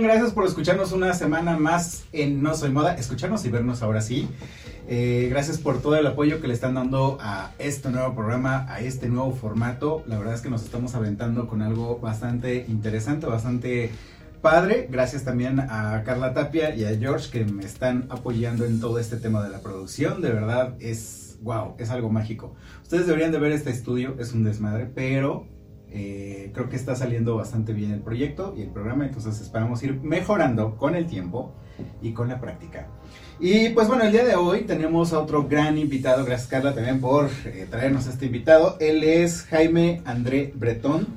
Gracias por escucharnos una semana más en No Soy Moda. Escucharnos y vernos ahora sí. Eh, gracias por todo el apoyo que le están dando a este nuevo programa, a este nuevo formato. La verdad es que nos estamos aventando con algo bastante interesante, bastante padre. Gracias también a Carla Tapia y a George que me están apoyando en todo este tema de la producción. De verdad es, wow, es algo mágico. Ustedes deberían de ver este estudio, es un desmadre, pero eh, creo que está saliendo bastante bien el proyecto y el programa, entonces esperamos ir mejorando con el tiempo y con la práctica. Y pues bueno, el día de hoy tenemos a otro gran invitado, gracias Carla también por eh, traernos a este invitado. Él es Jaime André Bretón.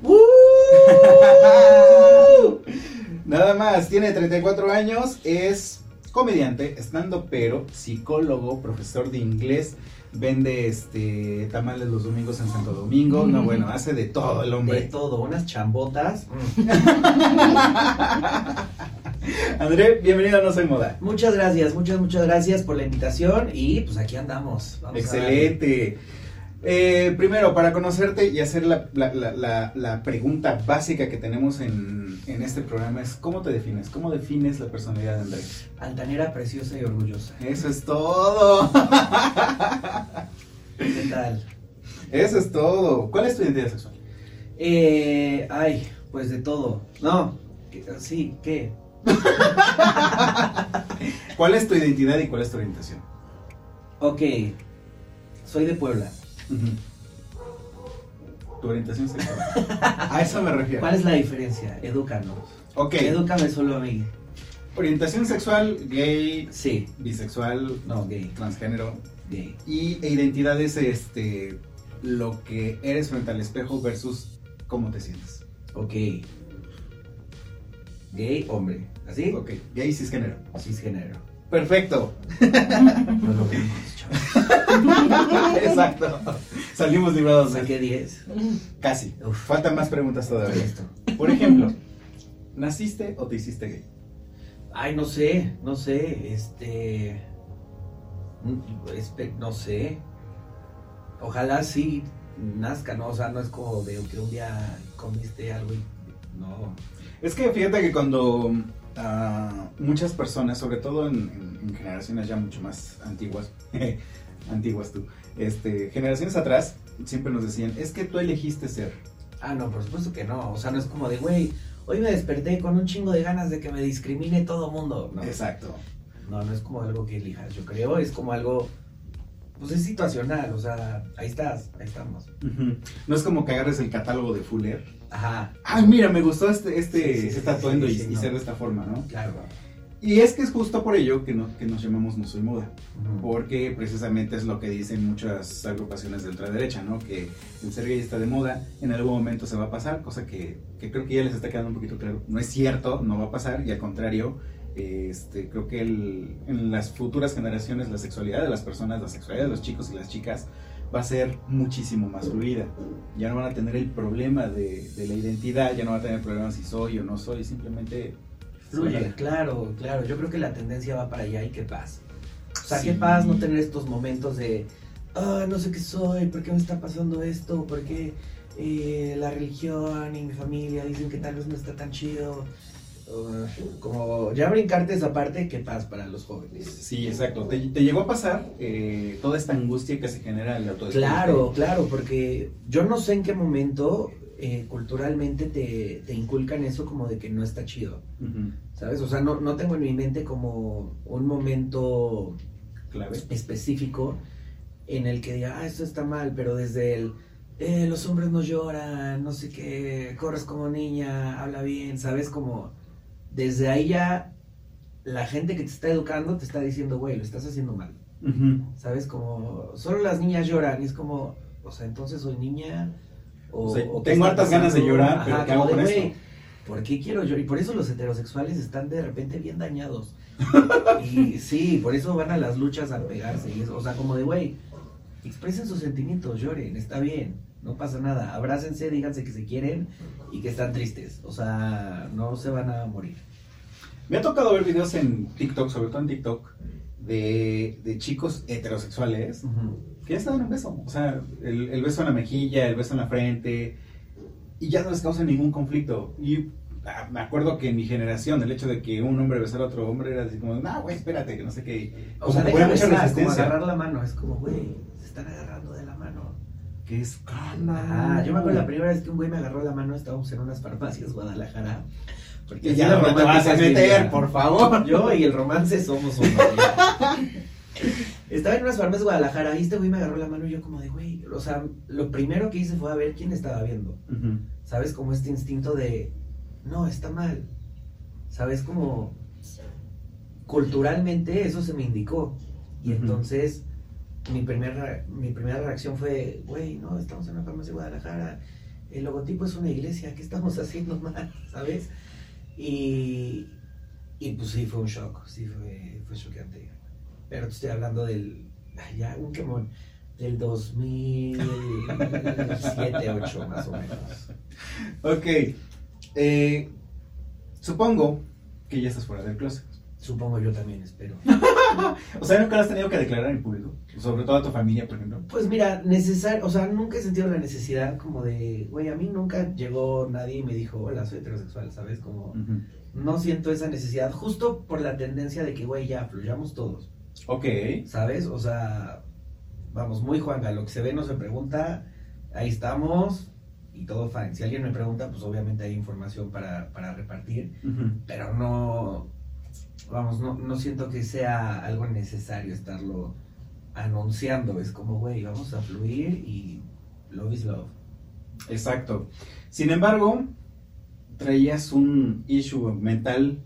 Nada más, tiene 34 años, es comediante, estando pero, psicólogo, profesor de inglés, vende este tamales los domingos en Santo Domingo. No, bueno, hace de todo el hombre. De todo, unas chambotas. André, bienvenido a No Soy Moda. Muchas gracias, muchas, muchas gracias por la invitación y pues aquí andamos. Vamos a Excelente. Eh, primero, para conocerte y hacer la, la- la- la- la pregunta básica que tenemos en, en este programa es ¿cómo te defines? ¿Cómo defines la personalidad de André? darle. Altanera, preciosa y orgullosa. Eso es todo. ¿Qué tal? Eso es todo. ¿Cuál es tu identidad sexual? Eh, ay, pues de todo. No, ¿qué- sí, ¿qué? ¿Cuál es tu identidad y cuál es tu orientación? Ok, soy de Puebla. Tu orientación sexual. A eso me refiero. ¿Cuál es la diferencia? Edúcanos. Ok. Edúcame solo a mí. Orientación sexual, gay, Sí, bisexual, no, gay, transgénero. gay. Y e identidad es este lo que eres frente al espejo versus cómo te sientes. Ok. Gay, hombre. ¿Así? Ok, gay cisgénero. Cisgénero. Perfecto. No lo. Exacto. Salimos librados de Saqué 10. Casi. Uf. Faltan más preguntas todavía. Esto. Por ejemplo, ¿naciste o te hiciste gay? Ay, no sé, no sé, este... espe- No sé. Ojalá sí nazca, ¿no? O sea, no es como de que un día comiste algo y... No. Es que fíjate que cuando muchas personas, sobre todo en, en- en generaciones ya mucho más antiguas, antiguas tú, este, generaciones atrás, siempre nos decían, es que tú elegiste ser. Ah, no, por supuesto que no. O sea, no es como de, güey, hoy me desperté con un chingo de ganas de que me discrimine todo mundo. No, Exacto. no, no es como algo que elijas, yo creo. Es como algo... Pues es situacional, o sea, ahí estás, ahí estamos. No es como que agarres el catálogo de Fuller. Ajá, Ay, mira, me gustó este, este, Sí, sí, este sí, y, ser de esta forma, ¿no? claro. Y es que es justo por ello que, no- que nos llamamos No Soy Moda. Ujú. Porque precisamente es lo que dicen muchas agrupaciones de ultraderecha, ¿no? Que el ser gay está de moda, en algún momento se va a pasar, cosa que, que creo que ya les está quedando un poquito claro. No es cierto, no va a pasar, y al contrario, este, creo que el- en las futuras generaciones la sexualidad de las personas, la sexualidad de los chicos y las chicas va a ser muchísimo más fluida. Ya no van a tener el problema de, de la identidad, ya no van a tener el problema si soy o no soy, simplemente Fluye, Suéltala. claro, claro. Yo creo que la tendencia va para allá y qué paz. O sea, Sí. qué paz no tener estos momentos de, ah, no sé qué soy, por qué me está pasando esto, por qué eh, la religión y mi familia dicen que tal vez no está tan chido. Uh, como ya brincarte esa parte, qué paz para los jóvenes. Sí, exacto. ¿Te, te llegó a pasar eh, toda esta angustia que se genera al autodescubrirte? Claro, claro, porque yo no sé en qué momento eh, culturalmente te, te inculcan eso como de que no está chido. ¿sabes? O sea, no, no tengo en mi mente como un momento Clave. específico en el que diga, ah, esto está mal, pero desde el, eh, los hombres no lloran, no sé qué, corres como niña, habla bien, ¿sabes? Como desde ahí ya la gente que te está educando te está diciendo, güey, lo estás haciendo mal. ¿Sabes? Como, solo las niñas lloran y es como, o sea, entonces soy niña. O sea, tengo hartas ganas de llorar, pero ¿qué hago como con de, esto? güey, ¿Por qué quiero llorar? Y por eso los heterosexuales están de repente bien dañados. y sí, por eso van a las luchas a pegarse. Y eso, o sea, como de, güey, expresen sus sentimientos, lloren, está bien, no pasa nada. Abrácense, díganse que se quieren y que están tristes. O sea, no se van a morir. Me ha tocado ver videos en TikTok, sobre todo en TikTok, de, de chicos heterosexuales que ya se dan un beso. O sea, el, el beso en la mejilla, el beso en la frente, y ya no les causa ningún conflicto. Y ah, me acuerdo que en mi generación, el hecho de que un hombre besara a otro hombre era así como, no, güey, espérate, que no sé qué. O sea, deja que besar, como agarrar la mano. Es como, güey, se están agarrando. Que es Ah, yo me acuerdo la primera vez que un güey me agarró la mano, estábamos en unas farmacias Guadalajara. Porque ya no te vas a meter, por favor. Yo y el romance somos uno. Estaba en unas farmacias Guadalajara y este güey me agarró la mano y yo como de, güey, o sea, lo primero que hice fue a ver quién estaba viendo. ¿Sabes? Como este instinto de, no, está mal. ¿Sabes? Como culturalmente eso se me indicó. Y entonces mi primera, mi primera reacción fue, güey, no, estamos en una farmacia de Guadalajara, el logotipo es una iglesia, ¿qué estamos haciendo mal? ¿Sabes? Y, y pues sí, fue un shock, sí, fue, fue choqueante. Pero te estoy hablando del, ya, un quemón, del 2007, 8 más o menos. Ok. Eh, supongo que ya estás fuera del closet. Supongo yo también, espero. O sea, nunca lo has tenido que declarar en público. Sobre todo a tu familia, por ejemplo. Pues mira, necesario, o sea, nunca he sentido la necesidad como de, güey, a mí nunca llegó nadie y me dijo, hola, soy heterosexual, ¿sabes? Como, no siento esa necesidad, justo por la tendencia de que, güey, ya, fluyamos todos, Ok. ¿sabes? O sea, vamos, muy Juanga, lo que se ve no se pregunta, ahí estamos y todo fine. Si alguien me pregunta, pues obviamente hay información para, para repartir, pero no, vamos, no, no siento que sea algo necesario estarlo anunciando. Es como, güey, vamos a fluir y love is love. Exacto. Sin embargo, traías un issue mental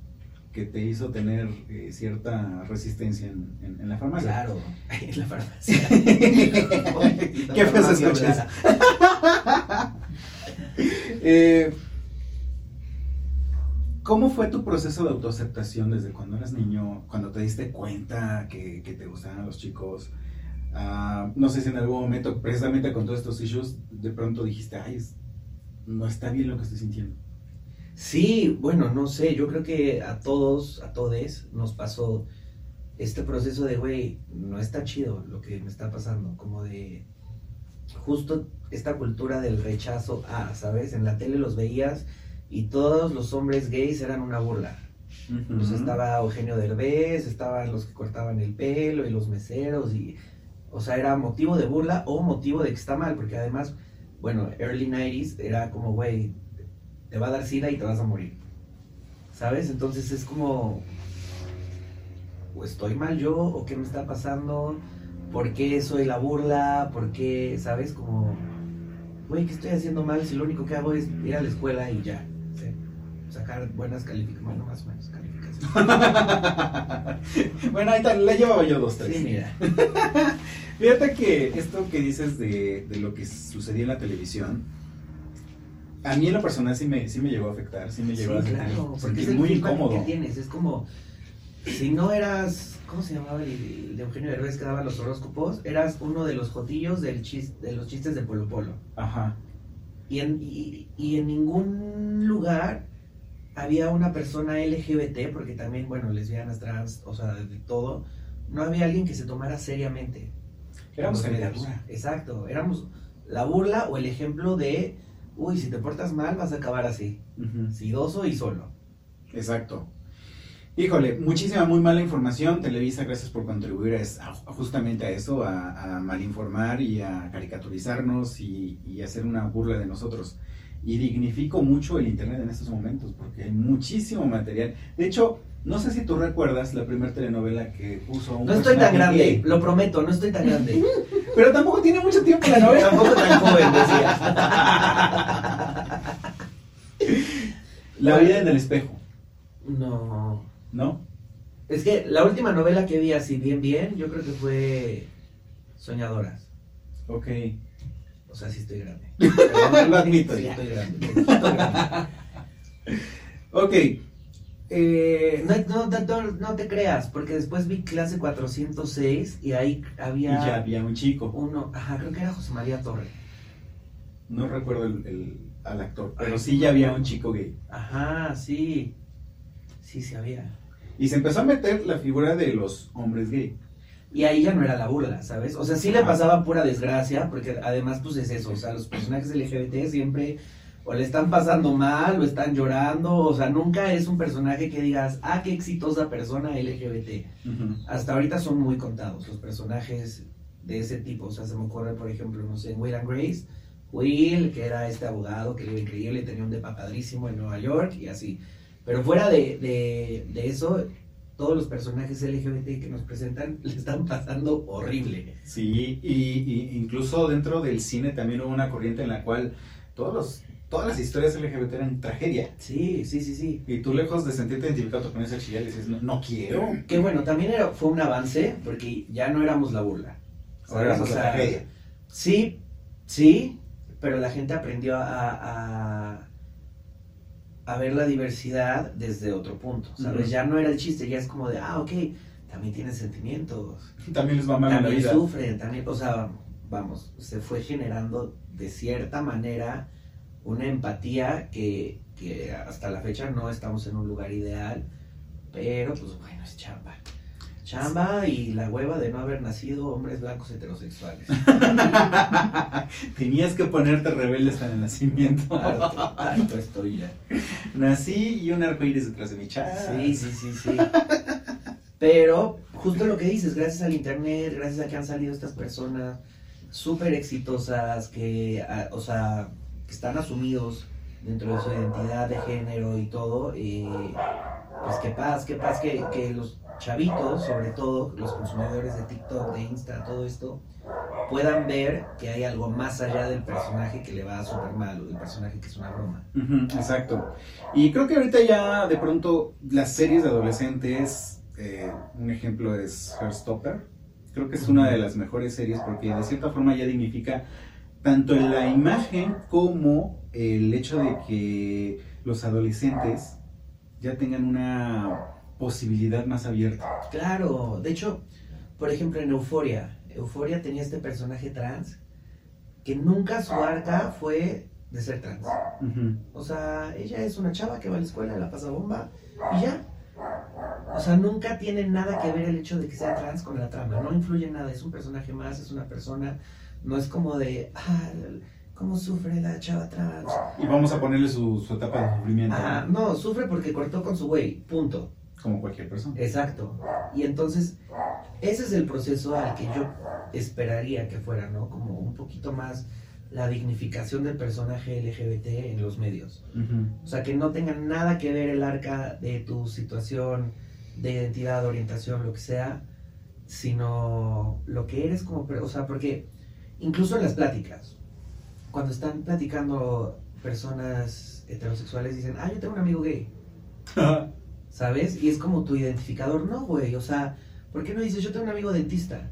que te hizo tener eh, cierta resistencia en, en- en la farmacia. Claro, en la farmacia. ¿Qué fue eso, escuchas? Eh, ¿Cómo fue tu proceso de autoaceptación desde cuando eras niño, cuando te diste cuenta que, que te gustaban los chicos? Ah, no sé si en algún momento, precisamente con todos estos issues, de pronto dijiste, ay, no está bien lo que estoy sintiendo. Sí, bueno, no sé, yo creo que a todos, a todes, nos pasó este proceso de, güey, no está chido lo que me está pasando, como de justo esta cultura del rechazo a, ¿sabes? En la tele los veías y todos los hombres gays eran una burla. Ujú. estaba Eugenio Derbez, estaban los que cortaban el pelo y los meseros y, o sea, era motivo de burla o motivo de que está mal, porque además, bueno, early 90s era como, güey, te va a dar sida y te vas a morir, ¿sabes? Entonces es como, o estoy mal yo, o qué me está pasando, por qué soy la burla, por qué, ¿sabes? Como, güey, ¿qué estoy haciendo mal si lo único que hago es ir a la escuela y ya. Sacar buenas calificaciones, bueno, más o menos calificaciones. bueno, ahí está, la llevaba yo dos, tres. Sí, mira. Fíjate que esto que dices de, de lo que sucedía en la televisión, a mí en lo personal sí me, sí me llegó a afectar, sí me Sí, llegó a claro, porque es muy incómodo. que tienes, es como si no eras, ¿cómo se llamaba el, el de Eugenio Derbez que daba los horóscopos? Eras uno de los jotillos del chis- de los chistes de Polo Polo. Ajá. Y en, y, y en ningún lugar había una persona LGBT, porque también, bueno, lesbianas, trans, o sea, de todo, no había alguien que se tomara seriamente. Éramos caricatura. Exacto, éramos la burla o el ejemplo de, uy, si te portas mal vas a acabar así, Ujú. sidoso y solo. Exacto. Híjole, muchísima, muy mala información. Televisa, gracias por contribuir a es- a- justamente a eso, a, a malinformar y a caricaturizarnos y, y hacer una burla de nosotros. Y dignifico mucho el Internet en estos momentos porque hay muchísimo material. De hecho, no sé si tú recuerdas la primera telenovela que puso un No estoy tan grande, gay, lo prometo, no estoy tan grande. pero tampoco tiene mucho tiempo la novela. Tampoco tan joven, decía. La vida en el espejo, No, ¿no? Es que la última novela que vi así bien bien, yo creo que fue Soñadoras. Ok. O sea, sí estoy grande. Lo admito Sí estoy grande. Ok. Eh, No, no, no, no te creas, porque después vi clase 406 y ahí y había ya había un chico. uno, ajá, creo que era José María Torre. No recuerdo el, el- al actor, pero Ay, sí ya había un chico gay. Ajá, sí. Sí, sí había. Y se empezó a meter la figura de los hombres gay. Y ahí ya no era la burla, ¿sabes? O sea, sí le pasaba pura desgracia, porque además, pues es eso, o sea, los personajes LGBT siempre o le están pasando mal, o están llorando, o sea, nunca es un personaje que digas, ah, qué exitosa persona LGBT. Hasta ahorita son muy contados los personajes de ese tipo, o sea, se me ocurre, por ejemplo, no sé, en Will and Grace, Will, que era este abogado que era increíble, tenía un depa padrísimo en Nueva York y así. Pero fuera de, de, de eso, todos los personajes LGBT que nos presentan le están pasando horrible. Sí, y, y incluso dentro del cine también hubo una corriente en la cual todos los, todas las historias LGBT eran tragedia. Sí, sí, sí, sí. Y tú lejos de sentirte identificado con esa chilla, dices, no, no quiero. Que bueno, también era, fue un avance porque ya no éramos la burla. Ahora éramos la tragedia. Sí, sí, pero la gente aprendió a, a, a ver la diversidad desde otro punto, ¿sabes? Ujú. Ya no era el chiste, ya es como de, ah, ok, también tienen sentimientos, También les va mal en la también vida. sufren, también, o sea, vamos, se fue generando de cierta manera una empatía que, que hasta la fecha no estamos en un lugar ideal, pero pues bueno, es chamba. Chamba y la hueva de no haber nacido hombres blancos heterosexuales. Tenías que ponerte rebelde hasta el nacimiento. Harto, harto estoy ya. Nací y un arcoíris detrás de mi chat. Sí, sí, sí, sí. Pero justo lo que dices, gracias al internet, gracias a que han salido estas personas súper exitosas, que, o sea, que están asumidos dentro de su identidad de género y todo, eh, pues qué paz, qué paz que, que los chavitos, sobre todo los consumidores de TikTok, de Insta, todo esto, puedan ver que hay algo más allá del personaje que le va súper mal o del personaje que es una broma. Exacto. Y creo que ahorita ya de pronto las series de adolescentes, eh, un ejemplo es Heartstopper. Creo que es una de las mejores series porque de cierta forma ya dignifica tanto la imagen como el hecho de que los adolescentes ya tengan una posibilidad más abierta. Claro, de hecho, por ejemplo en Euforia, Euforia tenía este personaje trans que nunca su arca fue de ser trans. O sea, ella es una chava que va a la escuela, la pasa bomba y ya. O sea, nunca tiene nada que ver el hecho de que sea trans con la trama, no influye en nada, es un personaje más, es una persona, no es como de, ah, cómo sufre la chava trans. Y vamos a ponerle su, su etapa de sufrimiento, Ah, ¿no? no, sufre porque cortó con su güey, punto. Como cualquier persona. Exacto. Y entonces, ese es el proceso al que yo esperaría que fuera, ¿no? Como un poquito más la dignificación del personaje LGBT en los medios. Ujú. O sea, que no tenga nada que ver el arca de tu situación de identidad, orientación, lo que sea, sino lo que eres como... O sea, porque incluso en las pláticas, cuando están platicando personas heterosexuales, dicen, ah, yo tengo un amigo gay. ¿Sabes? Y es como tu identificador. No, güey. O sea, ¿por qué no dices yo tengo un amigo dentista?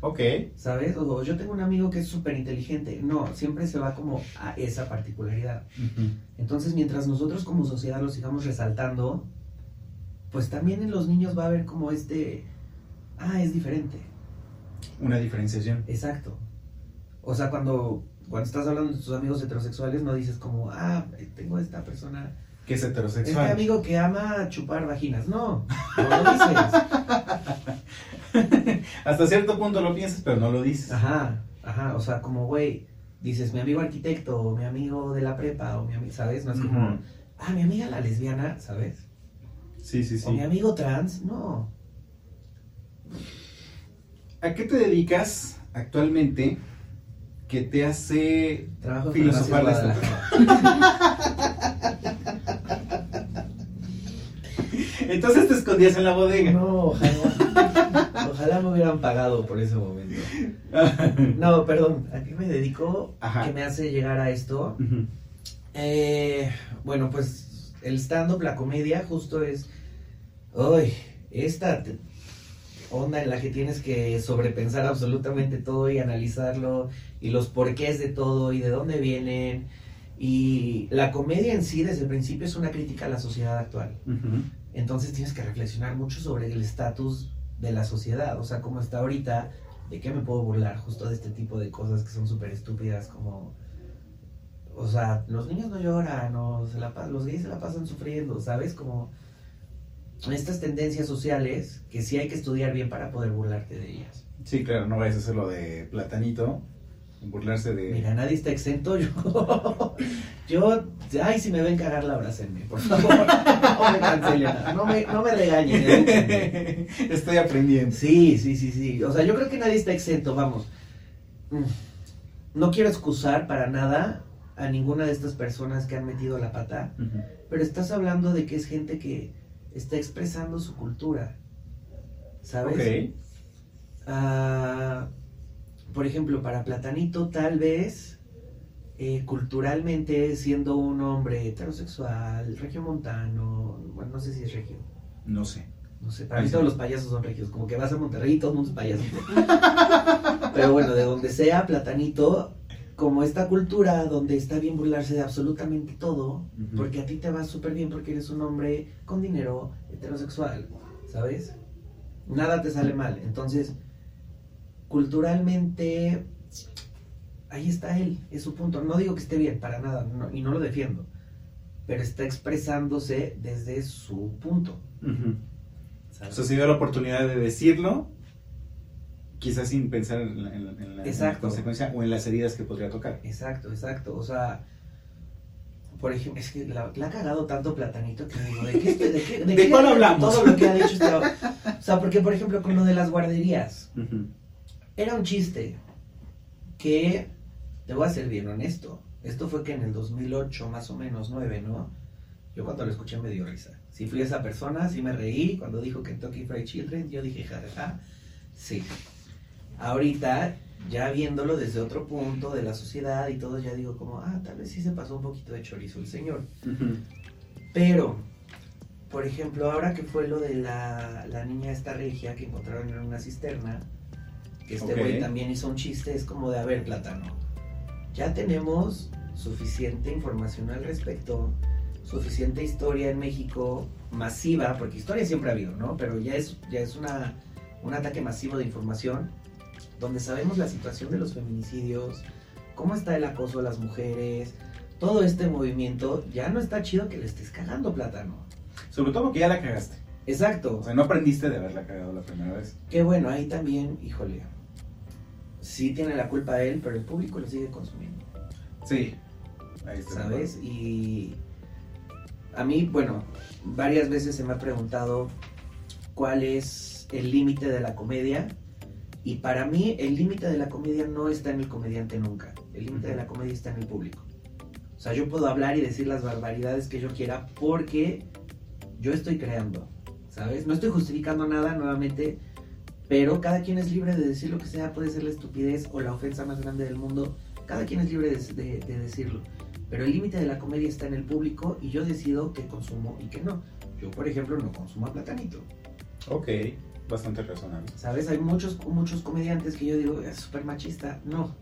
ok. ¿Sabes? O yo tengo un amigo que es súper inteligente. No, siempre se va como a esa particularidad. Entonces, mientras nosotros como sociedad lo sigamos resaltando, pues también en los niños va a haber como este. Ah, es diferente. Una diferenciación. Exacto. O sea, cuando, cuando estás hablando de tus amigos heterosexuales, no dices como, ah, tengo esta persona Que es Este heterosexual. amigo que ama chupar vaginas. No, no lo dices. Hasta cierto punto lo piensas, pero no lo dices. Ajá, ajá. O sea, como, güey, dices mi amigo arquitecto, o mi amigo de la prepa, o mi amigo, ¿sabes? No es como, ah, mi amiga la lesbiana, ¿sabes? Sí, sí, O mi sí. amigo trans, no. ¿A qué te dedicas actualmente que te hace Trabajo Filosofar Farmacias de Guadalajara. Entonces te escondías en la bodega. No, ojalá. Ojalá me hubieran pagado por ese momento. No, perdón, ¿a qué me dedico? Ajá. ¿Qué me hace llegar a esto? Eh, bueno, pues el stand-up, la comedia, justo es. Uy, esta onda en la que tienes que sobrepensar absolutamente todo y analizarlo y los porqués de todo y de dónde vienen. Y la comedia en sí desde el principio es una crítica a la sociedad actual. Entonces tienes que reflexionar mucho sobre el estatus de la sociedad, o sea, cómo está ahorita, de qué me puedo burlar justo de este tipo de cosas que son súper estúpidas, como, o sea, los niños no lloran, o se la, los gays se la pasan sufriendo, ¿sabes? Como estas tendencias sociales que sí hay que estudiar bien para poder burlarte de ellas. Sí, claro, no vayas a hacer lo de platanito, burlarse de... Mira, nadie está exento, yo, yo, ay, si me ven cagar la abracenme, por favor, no me cancelen, no me, no me regañen, edúquenme. Estoy aprendiendo. Sí, sí, sí, sí. O sea, yo creo que nadie está exento, vamos. Mm. No quiero excusar para nada a ninguna de estas personas que han metido la pata, pero estás hablando de que es gente que está expresando su cultura. ¿Sabes? Ok. Ah, por ejemplo, para Platanito, tal vez eh, culturalmente, siendo un hombre heterosexual, regiomontano, bueno, no sé si es regio, No sé. no sé, para Ahí mí sí. todos los payasos son regios, como que vas a Monterrey y todo el mundo es payaso. Pero bueno, de donde sea, Platanito, como esta cultura donde está bien burlarse de absolutamente todo, porque a ti te va súper bien porque eres un hombre con dinero, heterosexual, ¿sabes? Nada te sale mal. Entonces, culturalmente, ahí está él, es su punto. No digo que esté bien, para nada, no- y no lo defiendo, pero está expresándose desde su punto. O sea, se dio la oportunidad de decirlo, quizás sin pensar en la, en la- en la- en la Exacto. consecuencia o en las heridas que podría tocar. Exacto, exacto. O sea, por ejemplo, es que la, la ha cagado tanto Platanito que digo, ¿de qué, de qué, ¿De qué- cuál hablamos? Todo lo que ha dicho este O sea, porque por ejemplo con lo de las guarderías, Ujú. Era un chiste que, te voy a ser bien honesto, esto fue que en el 2008 más o menos, 9, ¿no? Yo cuando lo escuché me dio risa. Si fui esa persona, sí me reí. Cuando dijo Kentucky Fried Children, yo dije, jajaja, sí. Ahorita, ya viéndolo desde otro punto de la sociedad y todo, ya digo como, ah, tal vez sí se pasó un poquito de chorizo el señor. Pero, por ejemplo, ahora que fue lo de la, la niña esta regia que encontraron en una cisterna, que este güey también hizo un chiste, es como de, a ver, plátano, ya tenemos suficiente información al respecto, suficiente historia en México, masiva, porque historia siempre ha habido, ¿no? Pero ya es, ya es una, un ataque masivo de información, donde sabemos la situación de los feminicidios, cómo está el acoso a las mujeres, todo este movimiento, ya no está chido que le estés cagando plátano. Sobre todo porque ya la cagaste. Exacto. O sea, no aprendiste de haberla cagado la primera vez. Que bueno, ahí también, híjole, sí tiene la culpa él, pero el público lo sigue consumiendo, Sí. Ahí está. ¿sabes? Y a mí, bueno, varias veces se me ha preguntado cuál es el límite de la comedia. Y para mí el límite de la comedia no está en el comediante nunca. El límite de la comedia está en el público. O sea, yo puedo hablar y decir las barbaridades que yo quiera porque yo estoy creando, ¿sabes? No estoy justificando nada nuevamente, pero cada quien es libre de decir lo que sea, puede ser la estupidez o la ofensa más grande del mundo, cada quien es libre de, de- de decirlo. Pero el límite de la comedia está en el público y yo decido qué consumo y qué no. Yo, por ejemplo, no consumo a platanito. Ok, bastante razonable. ¿Sabes? Hay muchos, muchos comediantes que yo digo, es súper machista. No,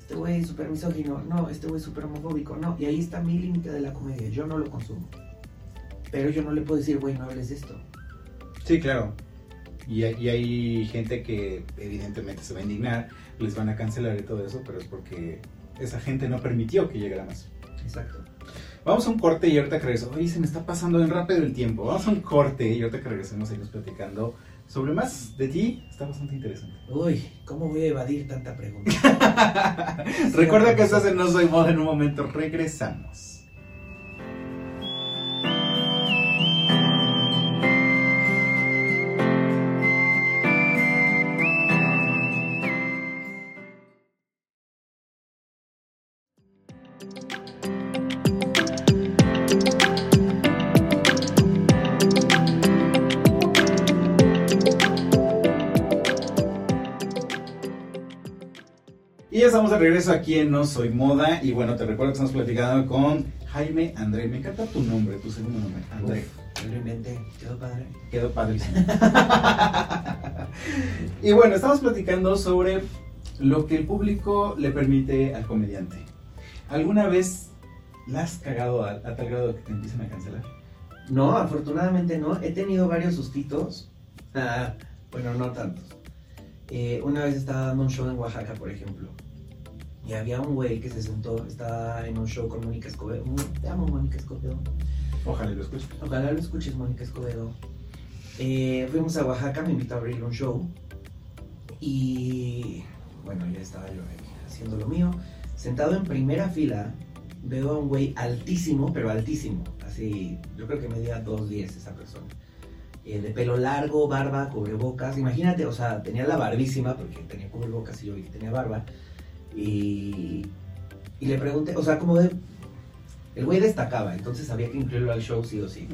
este güey es súper misógino. No, este güey es súper homofóbico. No, y ahí está mi límite de la comedia. Yo no lo consumo. Pero yo no le puedo decir, güey, no hables de esto. Sí, claro. Y hay, y hay gente que evidentemente se va a indignar, les van a cancelar y todo eso, pero es porque esa gente no permitió que llegara más. Exacto. Vamos a un corte y ahorita que regreso. Oye, se me está pasando bien rápido el tiempo. Vamos a un corte y ahorita que regresemos seguimos platicando sobre más de ti. Está bastante interesante. Uy, ¿cómo voy a evadir tanta pregunta? Recuerda que estás en No Soy Moda en un momento. Regresamos. Estamos de regreso aquí en No Soy Moda. Y bueno, te recuerdo que estamos platicando con Jaime André. Me encanta tu nombre, tu segundo nombre, André. Uf, lo inventé, quedó padre. Quedó padrísimo. y bueno, estamos platicando sobre lo que el público le permite al comediante. ¿Alguna vez la has cagado a, a tal grado que te empiecen a cancelar? No, afortunadamente no. He tenido varios sustitos. Ah, bueno, no tantos. Eh, una vez estaba dando un show en Oaxaca, por ejemplo. Y había un güey que se sentó, estaba en un show con Mónica Escobedo. Te amo, Mónica Escobedo. Ojalá lo escuches. Ojalá lo escuches, Mónica Escobedo. Eh, fuimos a Oaxaca, me invitó a abrir un show. Y bueno, ya estaba yo ahí haciendo lo mío. Sentado en primera fila, veo a un güey altísimo, pero altísimo. Así, yo creo que medía 2.10 esa persona. Eh, de pelo largo, barba, cubrebocas. Imagínate, o sea, tenía la barbísima, porque tenía cubrebocas y yo vi que tenía barba. Y, y le pregunté, o sea, como de. El güey destacaba, entonces había que incluirlo al show sí o sí.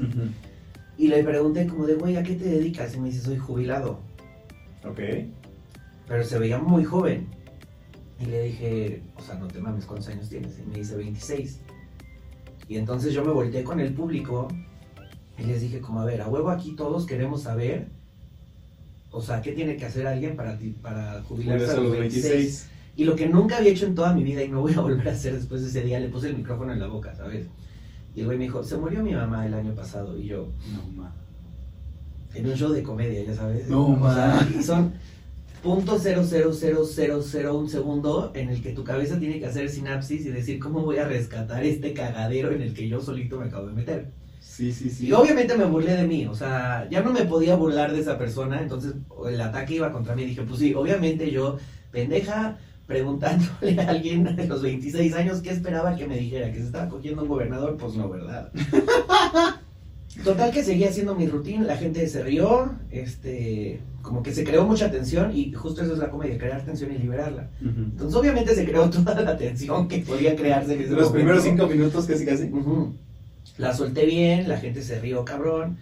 Y le pregunté como de, güey, ¿a qué te dedicas? Y me dice, soy jubilado. Ok. Pero se veía muy joven. Y le dije, o sea, no te mames, ¿cuántos años tienes? Y me dice, 26. Y entonces yo me volteé con el público y les dije como, a ver, a huevo aquí todos queremos saber, o sea, ¿qué tiene que hacer alguien para, ti- para jubilarse a los 26? Y lo que nunca había hecho en toda mi vida y no voy a volver a hacer después de ese día, le puse el micrófono en la boca, ¿sabes? Y el güey me dijo, se murió mi mamá el año pasado. Y yo, No, ma. en un show de comedia, ya sabes. No, o sea, son punto cero cero cero cero cero un segundo en el que tu cabeza tiene que hacer sinapsis y decir cómo voy a rescatar este cagadero en el que yo solito me acabo de meter. Sí, sí, sí. Y obviamente me burlé de mí, o sea, ya no me podía burlar de esa persona, entonces el ataque iba contra mí. Dije, pues sí, obviamente yo, pendeja, preguntándole a alguien de los 26 años qué esperaba que me dijera, que se estaba cogiendo un gobernador, pues no, ¿verdad? Total que seguía haciendo mi rutina, la gente se rió, este, como que se creó mucha tensión y justo eso es la comedia, crear tensión y liberarla. Entonces obviamente se creó toda la tensión que podía crearse en ese Los momento. primeros cinco minutos, casi, casi. La solté bien, la gente se rió cabrón,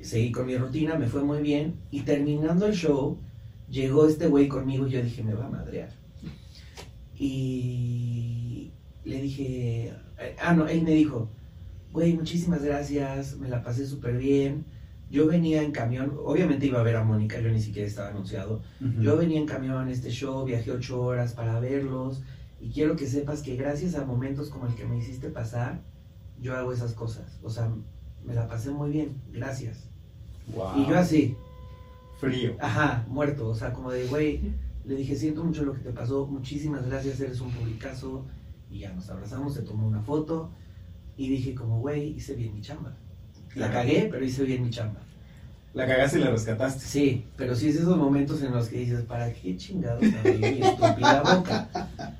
seguí con mi rutina, me fue muy bien y terminando el show llegó este güey conmigo y yo dije, me va a madrear. Y le dije, ah, no, él me dijo, güey, muchísimas gracias, me la pasé súper bien. Yo venía en camión, obviamente iba a ver a Mónica, yo ni siquiera estaba anunciado. Ujú. Yo venía en camión a este show, viajé ocho horas para verlos y quiero que sepas que gracias a momentos como el que me hiciste pasar, yo hago esas cosas. O sea, me la pasé muy bien, gracias. Wow. Y yo así, Frío. ajá, muerto, o sea, como de, güey, le dije, siento mucho lo que te pasó, muchísimas gracias, eres un publicazo. Y ya nos abrazamos, se tomó una foto y dije como, güey, hice bien mi chamba. La cagué, pero hice bien mi chamba. La cagaste y la rescataste. Sí, pero sí es esos momentos en los que dices, ¿para qué chingados abrí mi estúpida boca?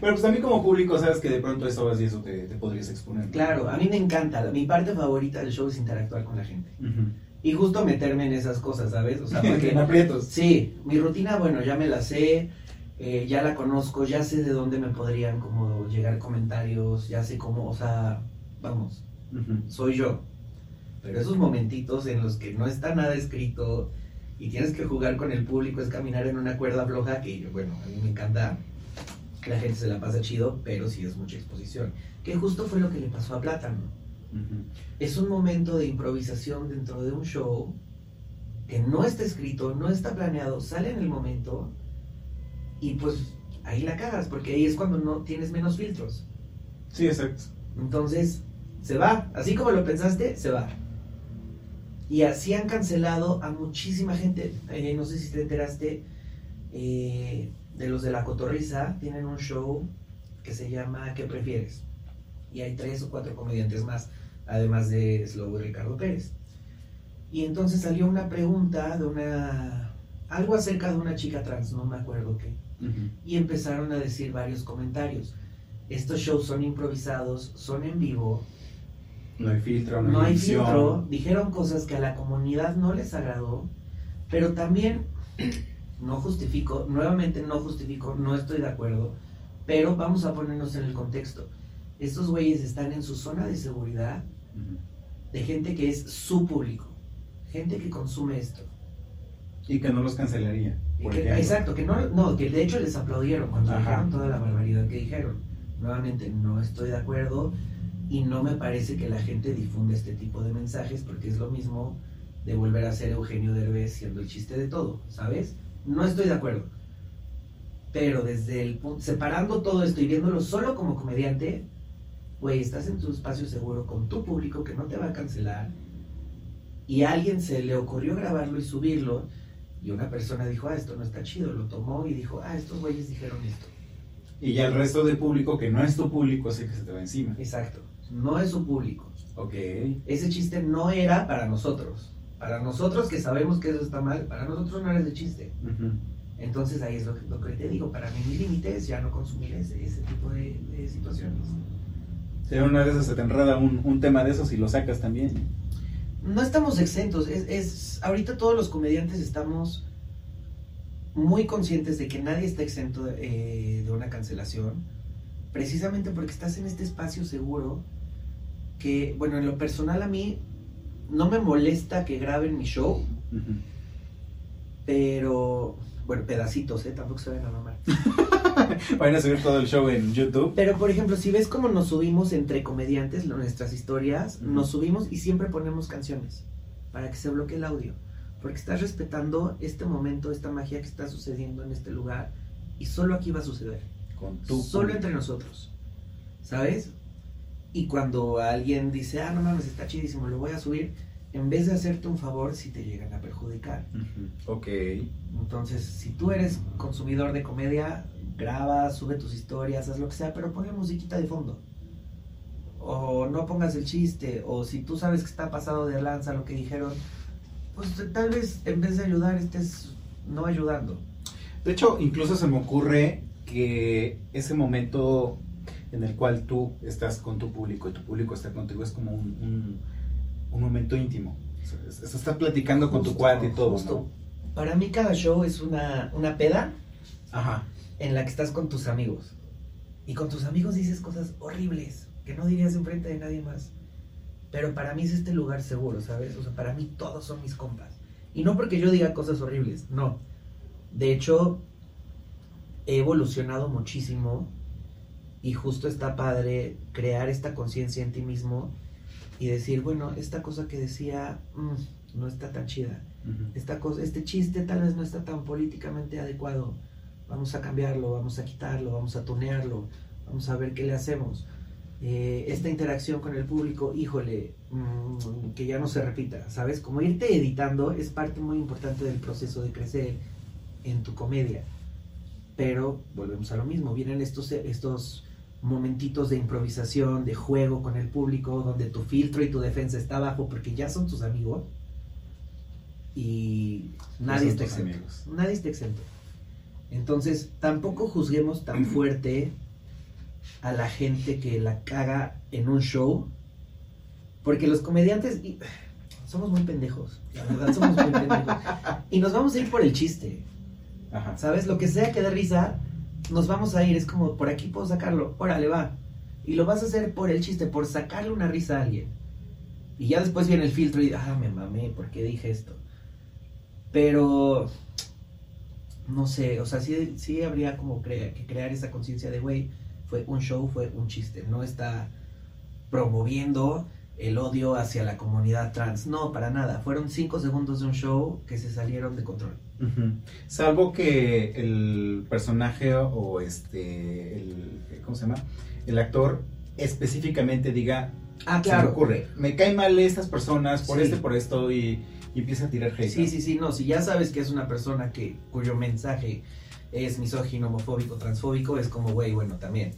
Pero pues también como público sabes que de pronto esto y eso te, te podrías exponer. Claro, a mí me encanta. Mi parte favorita del show es interactuar con la gente. Y justo meterme en esas cosas, ¿sabes? O sea, porque... En aprietos. Sí, mi rutina, bueno, ya me la sé, eh, ya la conozco, ya sé de dónde me podrían como llegar comentarios, ya sé cómo, o sea, vamos, soy yo. Pero esos momentitos en los que no está nada escrito y tienes que jugar con el público, es caminar en una cuerda floja, que bueno, a mí me encanta, la gente se la pasa chido, pero sí es mucha exposición. Que justo fue lo que le pasó a Plátano. Es un momento de improvisación dentro de un show que no está escrito, no está planeado, sale en el momento y pues ahí la cagas, porque ahí es cuando no tienes menos filtros. Sí, exacto. Entonces, se va. Así como lo pensaste, se va. Y así han cancelado a muchísima gente. Eh, no sé si te enteraste eh, de los de la Cotorriza. Tienen un show que se llama ¿Qué prefieres? Y hay tres o cuatro comediantes más, además de Slow y Ricardo Pérez. Y entonces salió una pregunta de una... Algo acerca de una chica trans, no me acuerdo qué y empezaron a decir varios comentarios. Estos shows son improvisados, son en vivo, No hay filtro, no, no hay edición. filtro, dijeron cosas que a la comunidad no les agradó, pero también no justifico, nuevamente no justifico, no estoy de acuerdo, pero vamos a ponernos en el contexto. Estos güeyes están en su zona de seguridad. De gente que es su público, gente que consume esto. Y que no los cancelaría. Que- exacto, que no, no, que de hecho les aplaudieron cuando Ajá. dijeron toda la barbaridad que dijeron. Nuevamente, no estoy de acuerdo y no me parece que la gente difunda este tipo de mensajes porque es lo mismo de volver a ser Eugenio Derbez siendo el chiste de todo, ¿sabes? No estoy de acuerdo. Pero desde el punto, separando todo esto y viéndolo solo como comediante, güey, estás en tu espacio seguro con tu público que no te va a cancelar y a alguien se le ocurrió grabarlo y subirlo y una persona dijo, ah, esto no está chido, lo tomó y dijo, ah, estos güeyes dijeron esto. Y ya el resto del público que no es tu público es el que se te va encima. Exacto, no es su público. Ok. Ese chiste no era para nosotros. Para nosotros que sabemos que eso está mal, para nosotros no era de chiste. Ujú. Entonces ahí es lo que, lo que te digo, para mí mi límite es ya no consumir ese, ese tipo de, de situaciones. Si una vez se te enreda un, un tema de esos y lo sacas también. No estamos exentos, es, es ahorita todos los comediantes estamos muy conscientes de que nadie está exento de, eh, de una cancelación, precisamente porque estás en este espacio seguro que, bueno, en lo personal a mí no me molesta que graben mi show, pero, bueno, pedacitos, ¿eh? Tampoco se ven a mamar. Van a subir todo el show en YouTube. Pero, por ejemplo, si ves cómo nos subimos entre comediantes, nuestras historias, nos subimos y siempre ponemos canciones para que se bloquee el audio. Porque estás respetando este momento, esta magia que está sucediendo en este lugar y solo aquí va a suceder. Con tu solo público. entre nosotros. ¿Sabes? Y cuando alguien dice, ah, no mames, está chidísimo, lo voy a subir, en vez de hacerte un favor, si te llegan a perjudicar. Ujú. Ok. Entonces, si tú eres consumidor de comedia, graba, sube tus historias, haz lo que sea, pero ponle musiquita de fondo. O no pongas el chiste, o si tú sabes que está pasado de lanza lo que dijeron, pues tal vez en vez de ayudar estés no ayudando. De hecho, incluso se me ocurre que ese momento en el cual tú estás con tu público y tu público está contigo es como un, un, un momento íntimo. O sea, es- es- estás platicando con tu cuate y todo, justo. Para mí cada show es una, una peda. Ajá. en la que estás con tus amigos. Y con tus amigos dices cosas horribles que no dirías enfrente de nadie más. Pero para mí es este lugar seguro, ¿sabes? O sea, para mí todos son mis compas. Y no porque yo diga cosas horribles, no. De hecho, he evolucionado muchísimo y justo está padre crear esta conciencia en ti mismo y decir, bueno, esta cosa que decía mm, no está tan chida esta cosa, este chiste tal vez no está tan políticamente adecuado. Vamos a cambiarlo, vamos a quitarlo, vamos a tunearlo, vamos a ver qué le hacemos. Eh, esta interacción con el público, híjole, mm, que ya no se repita, ¿sabes? Como irte editando es parte muy importante del proceso de crecer en tu comedia. Pero volvemos a lo mismo, vienen estos, estos momentitos de improvisación, de juego con el público, donde tu filtro y tu defensa está abajo porque ya son tus amigos y nadie está exento. amigos. Nadie está exento. Entonces, tampoco juzguemos tan fuerte a la gente que la caga en un show, porque los comediantes y- somos muy pendejos, la verdad somos muy pendejos. Y nos vamos a ir por el chiste, Ajá. ¿sabes? Lo que sea que dé risa, nos vamos a ir, es como, por aquí puedo sacarlo, órale, va. Y lo vas a hacer por el chiste, por sacarle una risa a alguien. Y ya después viene el filtro y, ah, me mamé, ¿por qué dije esto? Pero, no sé, o sea, sí, sí habría como que crear esa conciencia de, güey, fue un show, fue un chiste, no está promoviendo el odio hacia la comunidad trans. No, para nada. Fueron cinco segundos de un show que se salieron de control. Salvo que el personaje o este, el, ¿cómo se llama? El actor específicamente diga, Ah, se me ocurre, me caen mal estas personas por Sí. este, por esto y, y empieza a tirar hate. Sí, sí, sí, no, si ya sabes que es una persona que cuyo mensaje es misógino, homofóbico, transfóbico, es como, güey, bueno, también.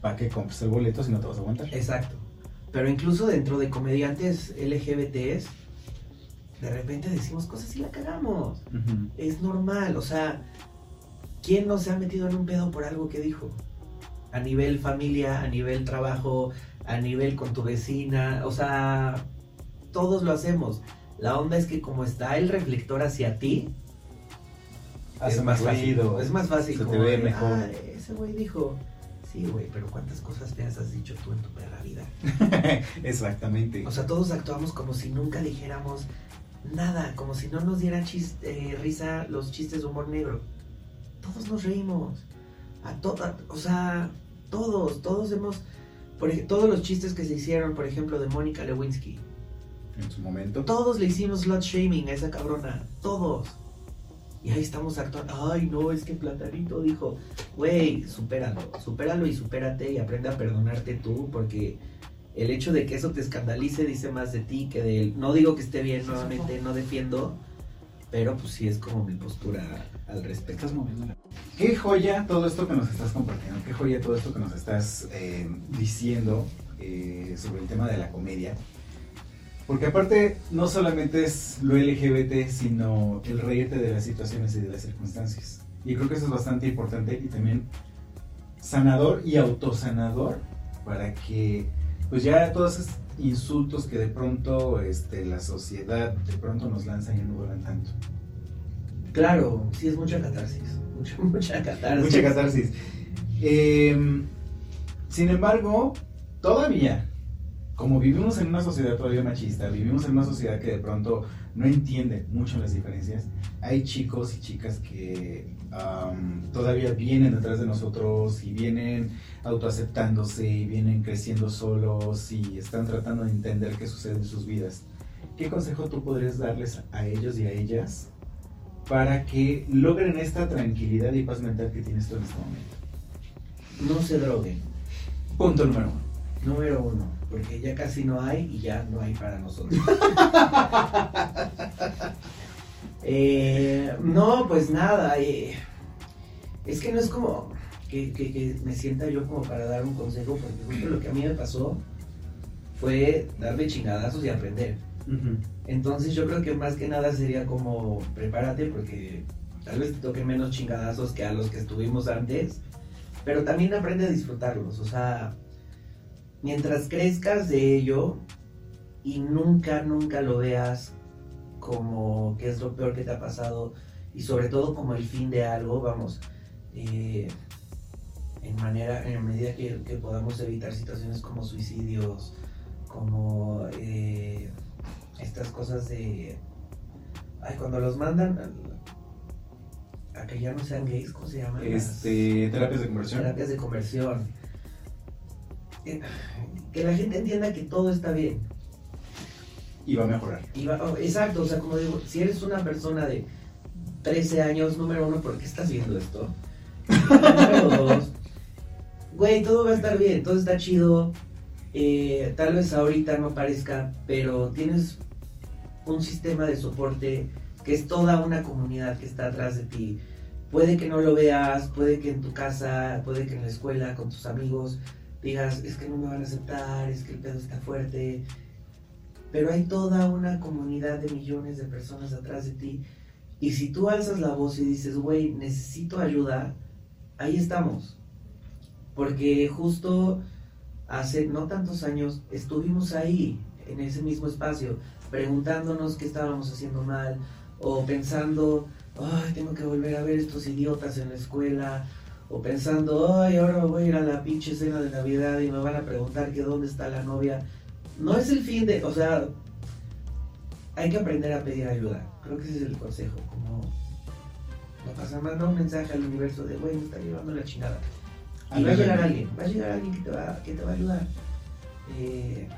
¿Para qué compras el boleto si no te vas a aguantar? Exacto. Pero incluso dentro de comediantes LGBTs, de repente decimos cosas y la cagamos. Ujú. Es normal, o sea, ¿quién no se ha metido en un pedo por algo que dijo? A nivel familia, a nivel trabajo, a nivel con tu vecina, o sea, todos lo hacemos. La onda es que como está el reflector hacia ti, Hace es más más fácil. ruido, Es más fácil. se te ve mejor. "Ah, ese güey dijo. Sí, güey, pero ¿cuántas cosas feas has dicho tú en tu perra vida? Exactamente. O sea, todos actuamos como si nunca dijéramos nada, como si no nos diera chis- eh, risa los chistes de humor negro. Todos nos reímos. A toda, o sea, todos, todos hemos, por todos los chistes que se hicieron, por ejemplo, de Mónica Lewinsky, En su momento. todos le hicimos slut shaming a esa cabrona, todos. Y ahí estamos actuando, ay no, es que Platanito dijo, güey, supéralo, supéralo y supérate y aprende a perdonarte tú, porque el hecho de que eso te escandalice dice más de ti que de él. No digo que esté bien, nuevamente, no defiendo, pero pues sí es como mi postura al respecto. Estás moviéndola. Qué joya todo esto que nos estás compartiendo, qué joya todo esto que nos estás eh, diciendo eh, sobre el tema de la comedia. Porque aparte no solamente es lo LGBT, sino el reírte de las situaciones y de las circunstancias. Y creo que eso es bastante importante y también sanador y autosanador para que pues ya todos esos insultos que de pronto este, la sociedad de pronto nos lanza ya no vuelvan tanto. Claro, sí es mucha catarsis, mucha, mucha catarsis. Mucha catarsis. Eh, sin embargo, todavía, como vivimos en una sociedad todavía machista, vivimos en una sociedad que de pronto no entiende mucho las diferencias, hay chicos y chicas que am, todavía vienen detrás de nosotros y vienen autoaceptándose y vienen creciendo solos y están tratando de entender qué sucede en sus vidas. ¿Qué consejo tú podrías darles a ellos y a ellas para que logren esta tranquilidad y paz mental que tienes tú en este momento? No se droguen. Punto número uno. Número uno, porque ya casi no hay y ya no hay para nosotros. Eh, no, pues nada. eh, es que no es como que, que- que me sienta yo como para dar un consejo, porque justo lo que a mí me pasó fue darle chingadazos y aprender. Entonces yo creo que más que nada sería como prepárate porque tal vez te toquen menos chingadazos que a los que estuvimos antes, pero también aprende a disfrutarlos. O sea, mientras crezcas de ello y nunca, nunca lo veas como que es lo peor que te ha pasado y sobre todo como el fin de algo, vamos, eh, en manera, en medida que, que podamos evitar situaciones como suicidios, como eh, estas cosas de, ay, cuando los mandan a, a que ya no sean gays, ¿cómo se llaman? Este, terapias de conversión. terapias de conversión. Eh, Que la gente entienda que todo está bien. Y va a mejorar. Oh, exacto, o sea, como digo, si eres una persona de 13 años, número uno, ¿por qué estás viendo esto? número dos, güey, todo va a estar bien, todo está chido. eh, tal vez ahorita no parezca, pero tienes un sistema de soporte que es toda una comunidad que está atrás de ti. Puede que no lo veas, puede que en tu casa, puede que en la escuela, con tus amigos, digas, es que no me van a aceptar, es que el pedo está fuerte, pero hay toda una comunidad de millones de personas atrás de ti. Y si tú alzas la voz y dices, güey, necesito ayuda, ahí estamos. Porque justo hace no tantos años estuvimos ahí, en ese mismo espacio, preguntándonos qué estábamos haciendo mal, o pensando, ay, tengo que volver a ver estos idiotas en la escuela, o pensando, ay, ahora voy a ir a la pinche cena de Navidad y me van a preguntar que dónde está la novia no es el fin de, o sea, hay que aprender a pedir ayuda. Creo que ese es el consejo, como no pasa manda un mensaje al universo de, güey, me está llevando la chingada. Y va a llegar alguien, va a llegar alguien que te va, que te va a ayudar. Eh,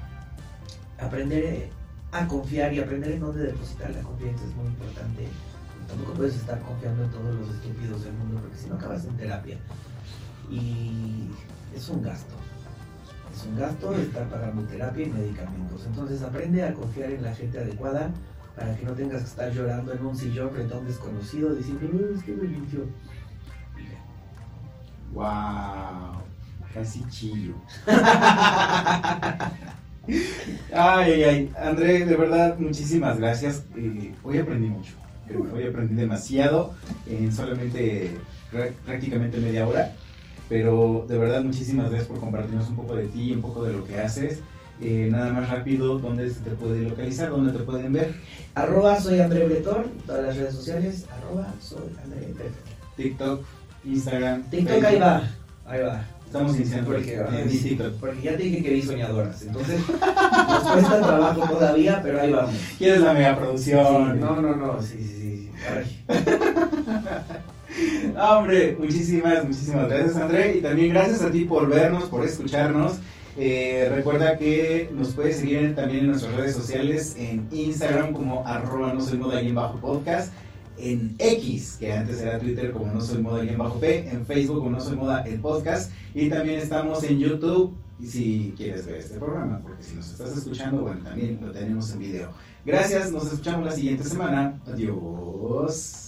aprender a confiar y aprender en dónde depositar la confianza es muy importante. Tampoco puedes estar confiando en todos los estúpidos del mundo porque si no acabas en terapia. Y es un gasto. Es un gasto estar pagando terapia y medicamentos. Entonces aprende a confiar en la gente adecuada para que no tengas que estar llorando en un sillón frente a un desconocido diciendo, "No, es que me ya. Wow. Casi chillo. Ay, ay, ay. André, de verdad, muchísimas gracias. Eh, hoy aprendí mucho. Hoy aprendí demasiado en solamente prá- prácticamente media hora. Pero de verdad, muchísimas gracias por compartirnos un poco de ti, un poco de lo que haces. Eh, nada más rápido, ¿dónde se te puede localizar? ¿Dónde te pueden ver? Arroba soy André Bretón, todas las redes sociales, arroba soy André Bretón. TikTok, Instagram. TikTok ahí va, ahí va. Estamos iniciando Porque, en ah. Porque ya te dije que vi soñadoras. Entonces, nos cuesta trabajo todavía, pero ahí vamos. ¿Quieres la Sí, megaproducción? no, no, no, sí, sí, sí. Ah, hombre, muchísimas, muchísimas gracias, André. Y también gracias a ti por vernos, por escucharnos. Eh, recuerda que nos puedes seguir también en nuestras redes sociales, en Instagram como arroba no soy moda y en bajo podcast, en X, que antes era Twitter como no soy moda y en bajo P, en Facebook como no soy moda el podcast, y también estamos en YouTube si quieres ver este programa, porque si nos estás escuchando, bueno, también lo tenemos en video. Gracias, nos escuchamos la siguiente semana. Adiós.